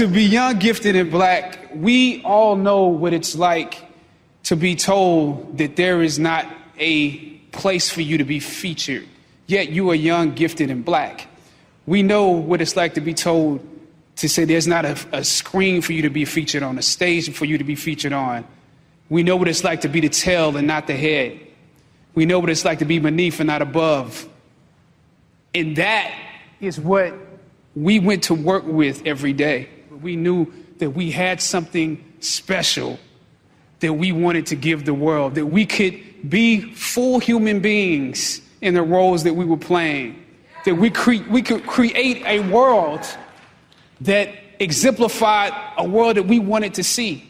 to be young, gifted, and black, we all know what it's like to be told that there is not a place for you to be featured, yet you are young, gifted, and black. We know what it's like to be told to say there's not a, a screen for you to be featured on, a stage for you to be featured on. We know what it's like to be the tail and not the head. We know what it's like to be beneath and not above. And that is what we went to work with every day. We knew that we had something special that we wanted to give the world, that we could be full human beings in the roles that we were playing, that we, cre- we could create a world that exemplified a world that we wanted to see.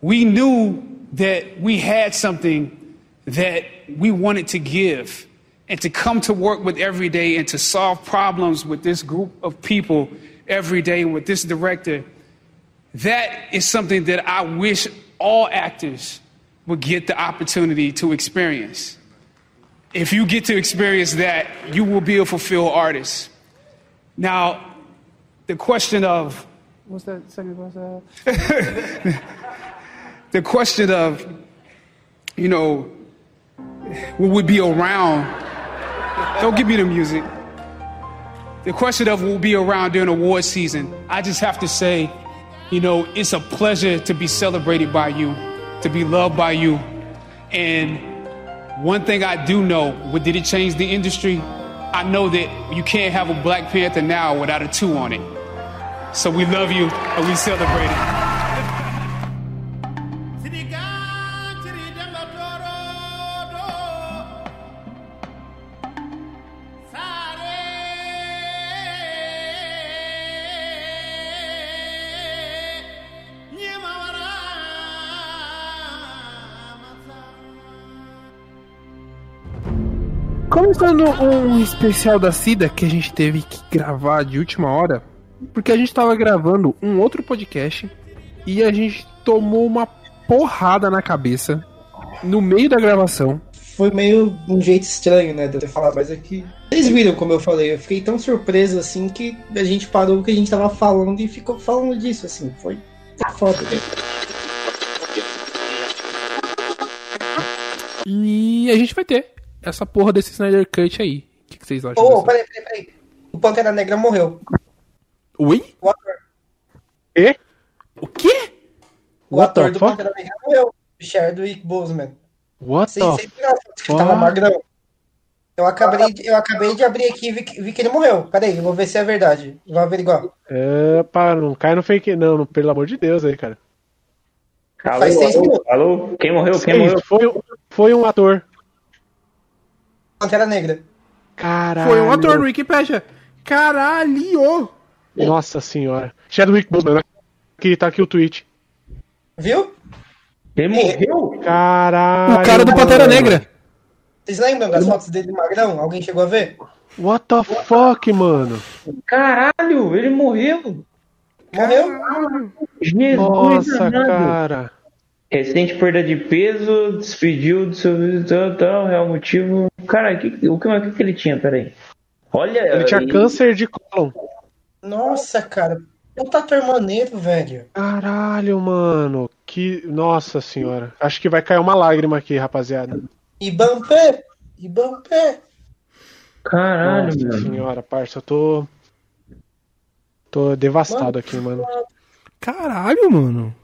We knew that we had something that we wanted to give and to come to work with every day and to solve problems with this group of people every day with this director. That is something that I wish all actors would get the opportunity to experience. If you get to experience that, you will be a fulfilled artist. Now, the question of what's that second question? the question of, you know, will we be around? Don't give me the music. The question of will be around during award season. I just have to say, you know, it's a pleasure to be celebrated by you, to be loved by you. And one thing I do know, what did it change the industry? I know that you can't have a Black Panther now without a two on it. So we love you and we celebrate it. Um especial da Cida que a gente teve que gravar de última hora, porque a gente tava gravando um outro podcast e a gente tomou uma porrada na cabeça no meio da gravação. Foi meio um jeito estranho, né, de eu ter falado, mas é que. Vocês viram como eu falei, eu fiquei tão surpreso assim que a gente parou o que a gente tava falando e ficou falando disso, assim. Foi foda. Né? E a gente vai ter essa porra desse Snyder Cut aí. O que, que vocês acham? Ô, oh, peraí, peraí, peraí. O Pantera Negra morreu. Oi? O ator. E? O quê? O What ator do fuck? Pantera Negra morreu. Chadwick Boseman. What Sem, the que tava magrão. Eu acabei, de, eu acabei de abrir aqui e vi, vi, que ele morreu. Peraí, eu vou ver se é verdade. Vou averiguar. É, pá, não cai no fake não, pelo amor de Deus aí, cara. Alô, Faz seis alô, minutos. Alô, quem morreu? Quem morreu? Foi, foi um ator. Pantera Negra. Caralho. Foi um ator no Wikipedia. Caralho! Nossa senhora. Chadwick Boseman, que tá aqui o tweet. Viu? Ele morreu? Caralho. O cara do Pantera Negra. Vocês lembram das fotos dele magrão? Alguém chegou a ver? What the fuck, mano? Caralho, ele morreu. Morreu? Jesus, Nossa, cara. Recente perda de peso, despediu do seu tal, tal, real motivo. Cara, que, o que, o que ele tinha? Peraí. Olha. Ele tinha ele... câncer de cólon. Nossa, cara. Puta ator maneiro, velho. Caralho, mano. Que. Nossa senhora. Acho que vai cair uma lágrima aqui, rapaziada. Ibampé! Ibampé! Caralho, Nossa mano. senhora, parça, eu tô. Tô devastado mano, aqui, mano. Caralho, mano.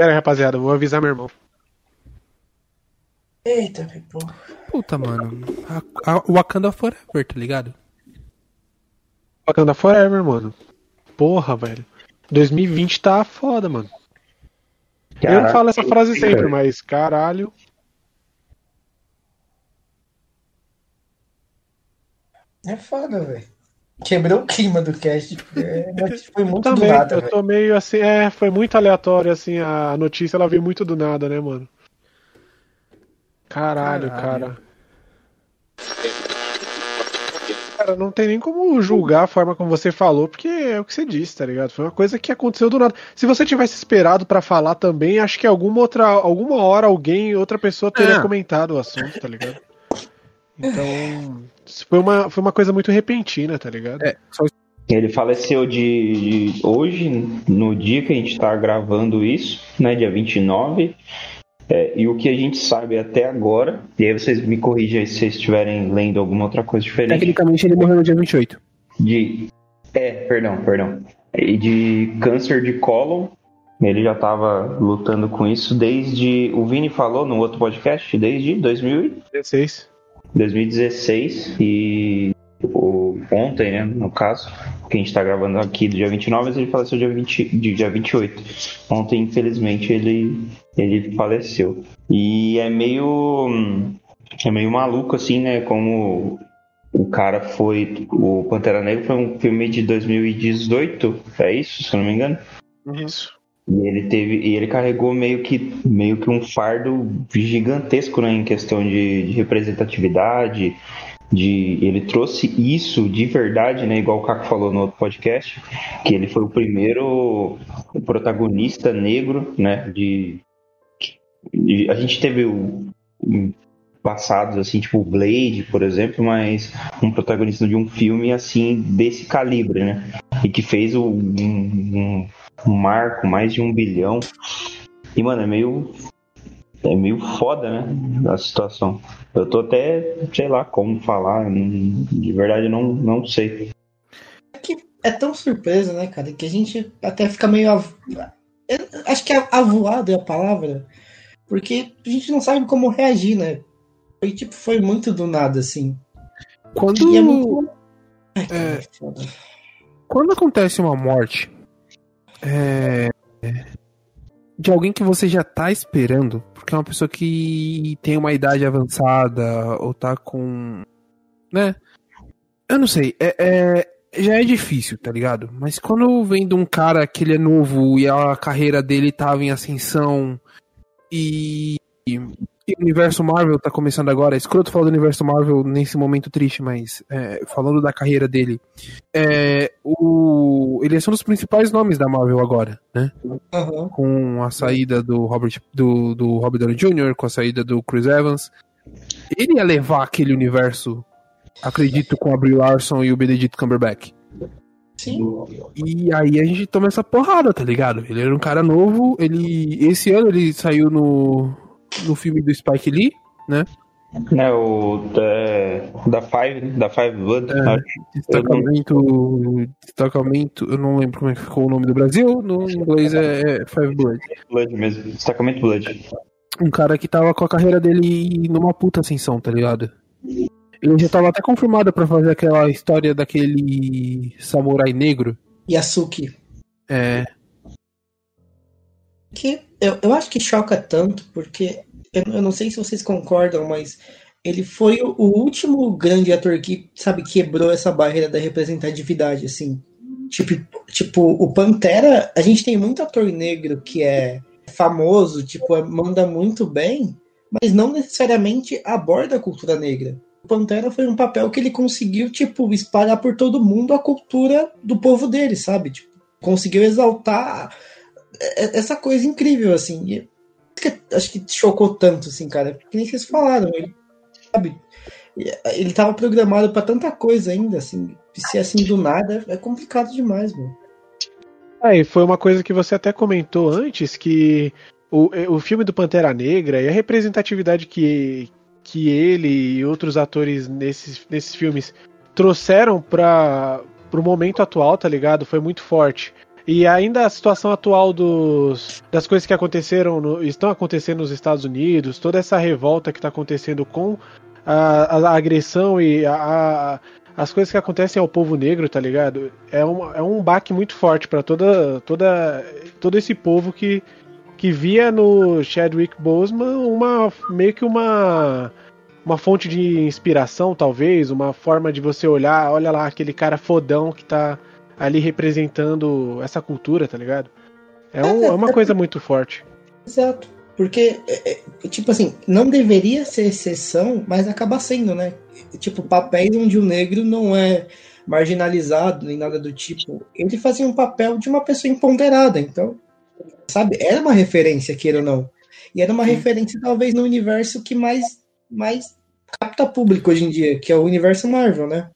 Pera aí, rapaziada, vou avisar meu irmão. Eita, pô. Puta, mano. A, a Wakanda Forever, tá ligado? Wakanda Forever, mano. Porra, velho. 2020 tá foda, mano. Caraca, eu não falo essa frase sempre, mas caralho. É foda, velho. Quebrou o clima do cast. É, foi muito Também, do nada. Eu tô meio assim, é, foi muito aleatório, assim, a notícia ela veio muito do nada, né, mano? Caralho, Caralho. cara. Cara, não tem nem como julgar a forma como você falou, porque é o que você disse, tá ligado? Foi uma coisa que aconteceu do nada. Se você tivesse esperado para falar também, acho que alguma outra, alguma hora alguém, outra pessoa teria é. comentado o assunto, tá ligado? Então, foi uma, foi uma coisa muito repentina, tá ligado? É, só Ele faleceu de, de hoje, no dia que a gente tá gravando isso, né, dia 29. É, e o que a gente sabe até agora, e aí vocês me corrigem aí se vocês estiverem lendo alguma outra coisa diferente. Tecnicamente ele morreu no dia 28. De. É, perdão, perdão. E de câncer de cólon. Ele já estava lutando com isso desde. O Vini falou no outro podcast, desde 2000, 16. 2016. E ontem, né, no caso, que a gente está gravando aqui do dia 29, mas ele faleceu dia, 20, de dia 28. Ontem, infelizmente, ele, ele faleceu. E é meio. É meio maluco, assim, né? Como o cara foi. O Pantera Negra foi um filme de 2018, é isso, se eu não me engano? Isso. E ele teve. E ele carregou meio que, meio que um fardo gigantesco, né? Em questão de, de representatividade. De, ele trouxe isso de verdade, né? Igual o Caco falou no outro podcast, que ele foi o primeiro protagonista negro, né? De, de a gente teve o, passados assim, tipo Blade, por exemplo, mas um protagonista de um filme assim desse calibre, né? E que fez um, um, um marco, mais de um bilhão. E mano, é meio é meio foda, né? A situação. Eu tô até, sei lá como falar, de verdade não, não sei. que é tão surpresa, né, cara, que a gente até fica meio. av- acho que avoado é a palavra, porque a gente não sabe como reagir, né? Foi, tipo, foi muito do nada, assim. Quando, é muito. Ai, cara, foda. quando acontece uma morte é, de alguém que você já tá esperando, porque é uma pessoa que tem uma idade avançada ou tá com. né? Eu não sei, é, é- já é difícil, tá ligado? Mas quando vem de um cara que ele é novo e a carreira dele tava em ascensão e. e o universo Marvel tá começando agora. É escroto falar do universo Marvel nesse momento triste, mas é, falando da carreira dele. É, o, ele é um dos principais nomes da Marvel agora, né? Aham. Com a saída do Robert, do, do Robert Downey Jr., com a saída do Chris Evans. Ele ia levar aquele universo, acredito, com a Brie Larson e o Benedict Cumberbatch. Sim. E aí a gente toma essa porrada, tá ligado? Ele era um cara novo, ele. Esse ano ele saiu no, no filme do Spike Lee, né? Né, o da, da Five, né, da Five Blood, É. acho. Destacamento. Destacamento. Eu não lembro como é que ficou o nome do Brasil. No inglês é Five Blood. Blood mesmo, destacamento Blood. Um cara que tava com a carreira dele numa puta ascensão, tá ligado? Ele já tava até confirmado pra fazer aquela história daquele samurai negro. Yasuki. É. Que eu, eu acho que choca tanto, porque eu, eu não sei se vocês concordam, mas ele foi o, último grande ator que, sabe, quebrou essa barreira da representatividade, assim. Tipo, tipo, o Pantera, a gente tem muito ator negro que é famoso, tipo, é- manda muito bem, mas não necessariamente aborda a cultura negra. O Pantera foi um papel que ele conseguiu, tipo, espalhar por todo mundo a cultura do povo dele, sabe? Tipo, conseguiu exaltar essa coisa incrível, assim. Acho que chocou tanto, assim, cara. Que nem vocês falaram, ele, sabe? Ele tava programado pra tanta coisa ainda, assim. Se assim do nada, é complicado demais, mano. É, e foi uma coisa que você até comentou antes, que o, o filme do Pantera Negra e a representatividade que, que ele e outros atores nesses, nesses filmes trouxeram para o momento atual, tá ligado? Foi muito forte. E ainda a situação atual dos, das coisas que aconteceram, no- estão acontecendo nos Estados Unidos, toda essa revolta que está acontecendo com a, a agressão e a, a- as coisas que acontecem ao povo negro, tá ligado? É um, é um baque muito forte para toda, toda, todo esse povo que, que via no Chadwick Boseman uma meio que uma uma fonte de inspiração, talvez, uma forma de você olhar, olha lá aquele cara fodão que tá ali representando essa cultura, tá ligado? É, um- é uma coisa muito forte. Exato. Porque, é, é, tipo assim, não deveria ser exceção, mas acaba sendo, né? Tipo, papéis onde o negro não é marginalizado nem nada do tipo. Ele fazia um papel de uma pessoa empoderada, então, sabe? Era uma referência, queira ou não. E era uma referência, talvez, no universo que mais, mais capta público hoje em dia, que é o universo Marvel, né?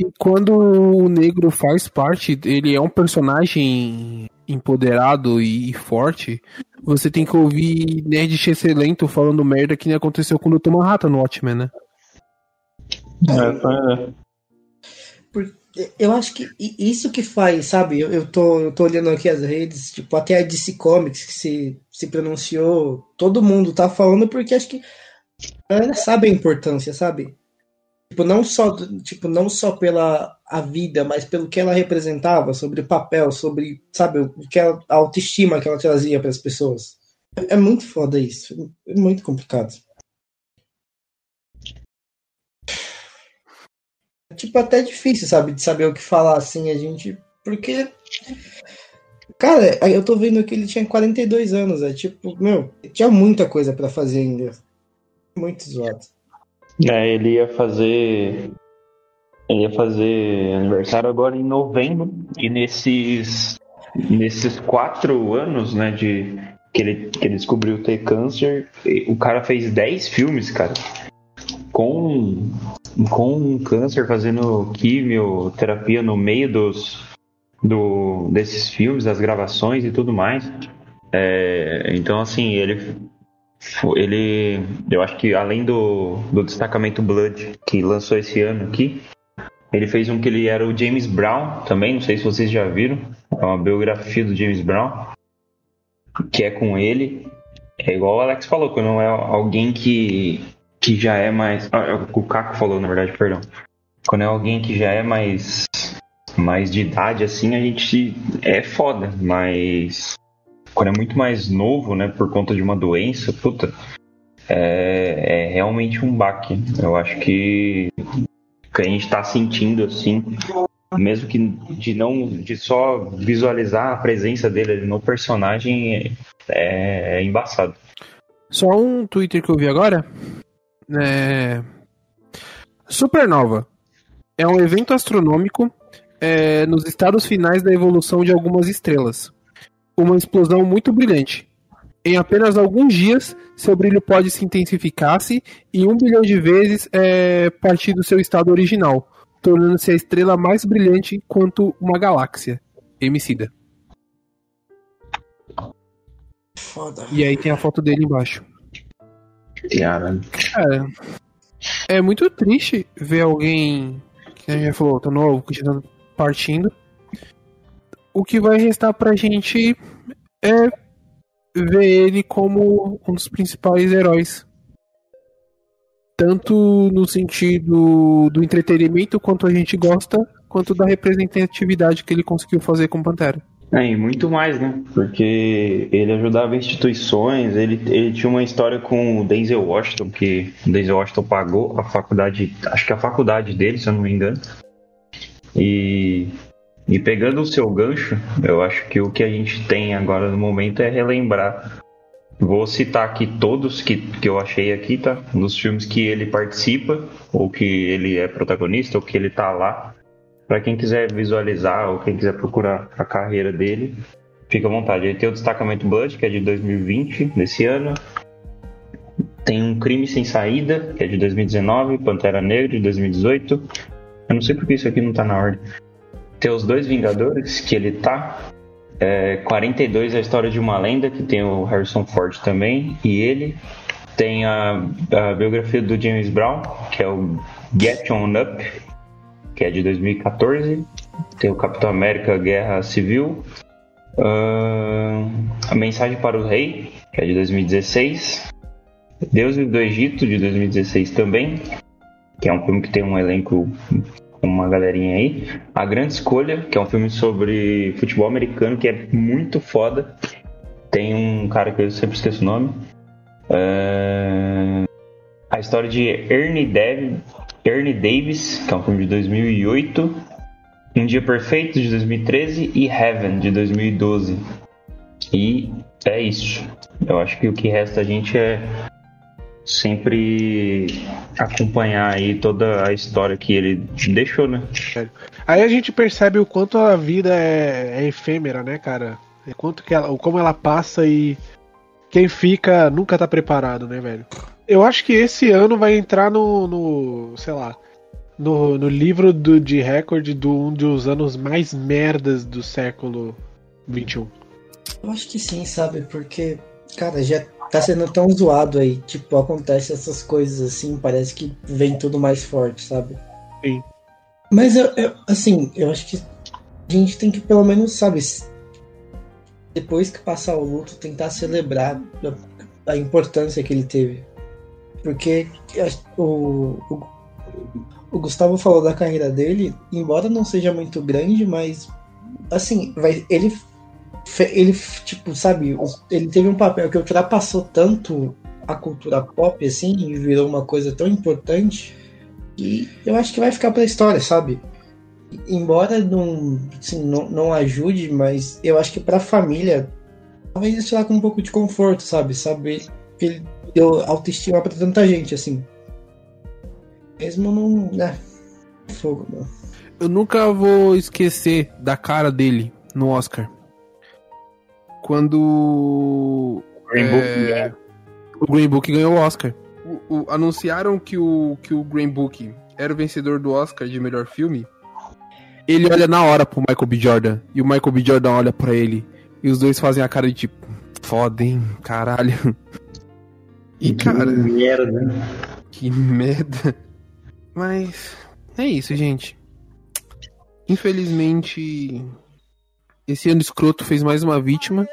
E quando o negro faz parte, ele é um personagem empoderado e forte, você tem que ouvir Nerd Excelento falando merda que nem aconteceu com o Dr. Manhattan no Watchmen, né? É, é. Eu acho que isso que faz, sabe? Eu, eu, tô, eu tô olhando aqui as redes, tipo, até a DC Comics que se, se pronunciou, todo mundo tá falando porque acho que ela sabe a importância, sabe? Tipo, não só, tipo, não só pela a vida, mas pelo que ela representava, sobre o papel, sobre, sabe, o que ela, a autoestima que ela trazia para as pessoas. É, muito foda isso, é muito complicado. É, tipo, até difícil, sabe, de saber o que falar assim, a gente, porque Cara, eu tô vendo que ele tinha 42 anos, é tipo, meu, tinha muita coisa para fazer ainda. Muito zoado. É, ele ia fazer. Ele ia fazer aniversário agora em novembro. E nesses. Nesses quatro anos, né, de. Que ele, que ele descobriu ter câncer, o cara fez 10 filmes, cara. Com. Com câncer, fazendo quimioterapia no meio dos. Do, desses filmes, das gravações e tudo mais. É, então, assim, ele ele, eu acho que além do, do destacamento Blood que lançou esse ano aqui, ele fez um que ele era o James Brown também, não sei se vocês já viram, é uma biografia do James Brown, que é com ele. É igual o Alex falou, quando não é alguém que, que já é mais. Ah, é o Caco falou, na verdade, perdão. Quando é alguém que já é mais mais de idade, assim, a gente é foda, mas quando é muito mais novo, né, por conta de uma doença, puta, é, é realmente um baque. Eu acho que, que a gente está sentindo assim, mesmo que de não, de só visualizar a presença dele no personagem, é, é embaçado. Só um Twitter que eu vi agora. É... Supernova é um evento astronômico é, nos estados finais da evolução de algumas estrelas uma explosão muito brilhante. Em apenas alguns dias, seu brilho pode se intensificar-se e um bilhão de vezes é, partir do seu estado original, tornando-se a estrela mais brilhante quanto uma galáxia. Emicida. Foda. E aí tem a foto dele embaixo. Cara. É, é muito triste ver alguém que a gente já falou, tá novo, que está partindo o que vai restar pra gente é ver ele como um dos principais heróis. Tanto no sentido do entretenimento, quanto a gente gosta, quanto da representatividade que ele conseguiu fazer com Pantera. É, e muito mais, né? Porque ele ajudava instituições, ele, ele tinha uma história com o Denzel Washington, que o Denzel Washington pagou a faculdade, acho que a faculdade dele, se eu não me engano. E e pegando o seu gancho, eu acho que o que a gente tem agora no momento é relembrar. Vou citar aqui todos que, que eu achei aqui, tá? Nos filmes que ele participa, ou que ele é protagonista, ou que ele tá lá. Para quem quiser visualizar, ou quem quiser procurar a carreira dele, fica à vontade. Ele tem o Destacamento Blood, que é de 2020, desse ano. Tem um Crime Sem Saída, que é de 2019, Pantera Negra, de 2018. Eu não sei porque isso aqui não tá na ordem. Tem os dois Vingadores, que ele tá. É, 42 é a história de uma lenda, que tem o Harrison Ford também, e ele. Tem a, a biografia do James Brown, que é o Get On Up, que é de 2014. Tem o Capitão América Guerra Civil. Uh, a Mensagem para o Rei, que é de 2016. Deuses do Egito, de 2016 também. Que é um filme que tem um elenco uma galerinha aí. A Grande Escolha, que é um filme sobre futebol americano, que é muito foda. Tem um cara que eu sempre esqueço o nome. Uh... A história de Ernie, Dav... Ernie Davis, que é um filme de 2008. Um Dia Perfeito, de 2013. E Heaven, de 2012. E é isso. Eu acho que o que resta a gente é sempre acompanhar aí toda a história que ele deixou, né? Aí a gente percebe o quanto a vida é, é efêmera, né, cara? O quanto que ela, como ela passa e quem fica nunca tá preparado, né, velho? Eu acho que esse ano vai entrar no, no sei lá, no, no livro do, de recorde do um dos anos mais merdas do século 21. Eu acho que sim, sabe? Porque, cara, já tá sendo tão zoado aí. Tipo, acontece essas coisas assim, parece que vem tudo mais forte, sabe? Sim. Mas eu, eu assim, eu acho que a gente tem que pelo menos, sabe, depois que passar o luto, tentar celebrar a, a importância que ele teve. Porque o, o, o, Gustavo falou da carreira dele, embora não seja muito grande, mas assim, vai, ele ele tipo, sabe, ele teve um papel que ultrapassou tanto a cultura pop assim e virou uma coisa tão importante e eu acho que vai ficar pra história, sabe? embora não, assim, não, não ajude, mas eu acho que pra família, talvez isso lá com um pouco de conforto, sabe? Saber que ele deu autoestima pra tanta gente, assim. Mesmo não. né? Fogo. Eu nunca vou esquecer da cara dele no Oscar. Quando. Green é, Book, O Green Book ganhou o Oscar. O, o, anunciaram que o, que o Green Book era o vencedor do Oscar de melhor filme ele olha na hora pro Michael B. Jordan. E o Michael B. Jordan olha pra ele. E os dois fazem a cara de tipo, foda, hein? Caralho. E que cara. merda. Que merda. Mas. É isso, gente. Infelizmente. Esse ano escroto fez mais uma vítima.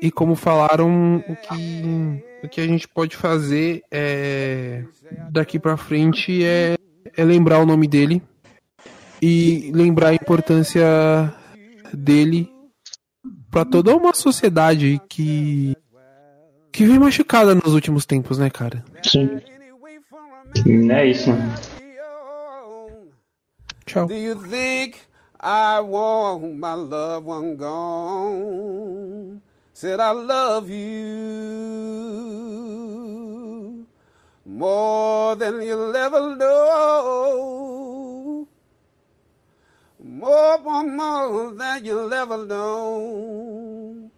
E como falaram, o que, o que a gente pode fazer é. Daqui pra frente é, é lembrar o nome dele e lembrar a importância dele para toda uma sociedade que que vem machucada nos últimos tempos, né, cara? Sim. É isso. Tchau. I want my loved one gone? Said I love you more than you'll ever know. more, more, more than you'll ever know.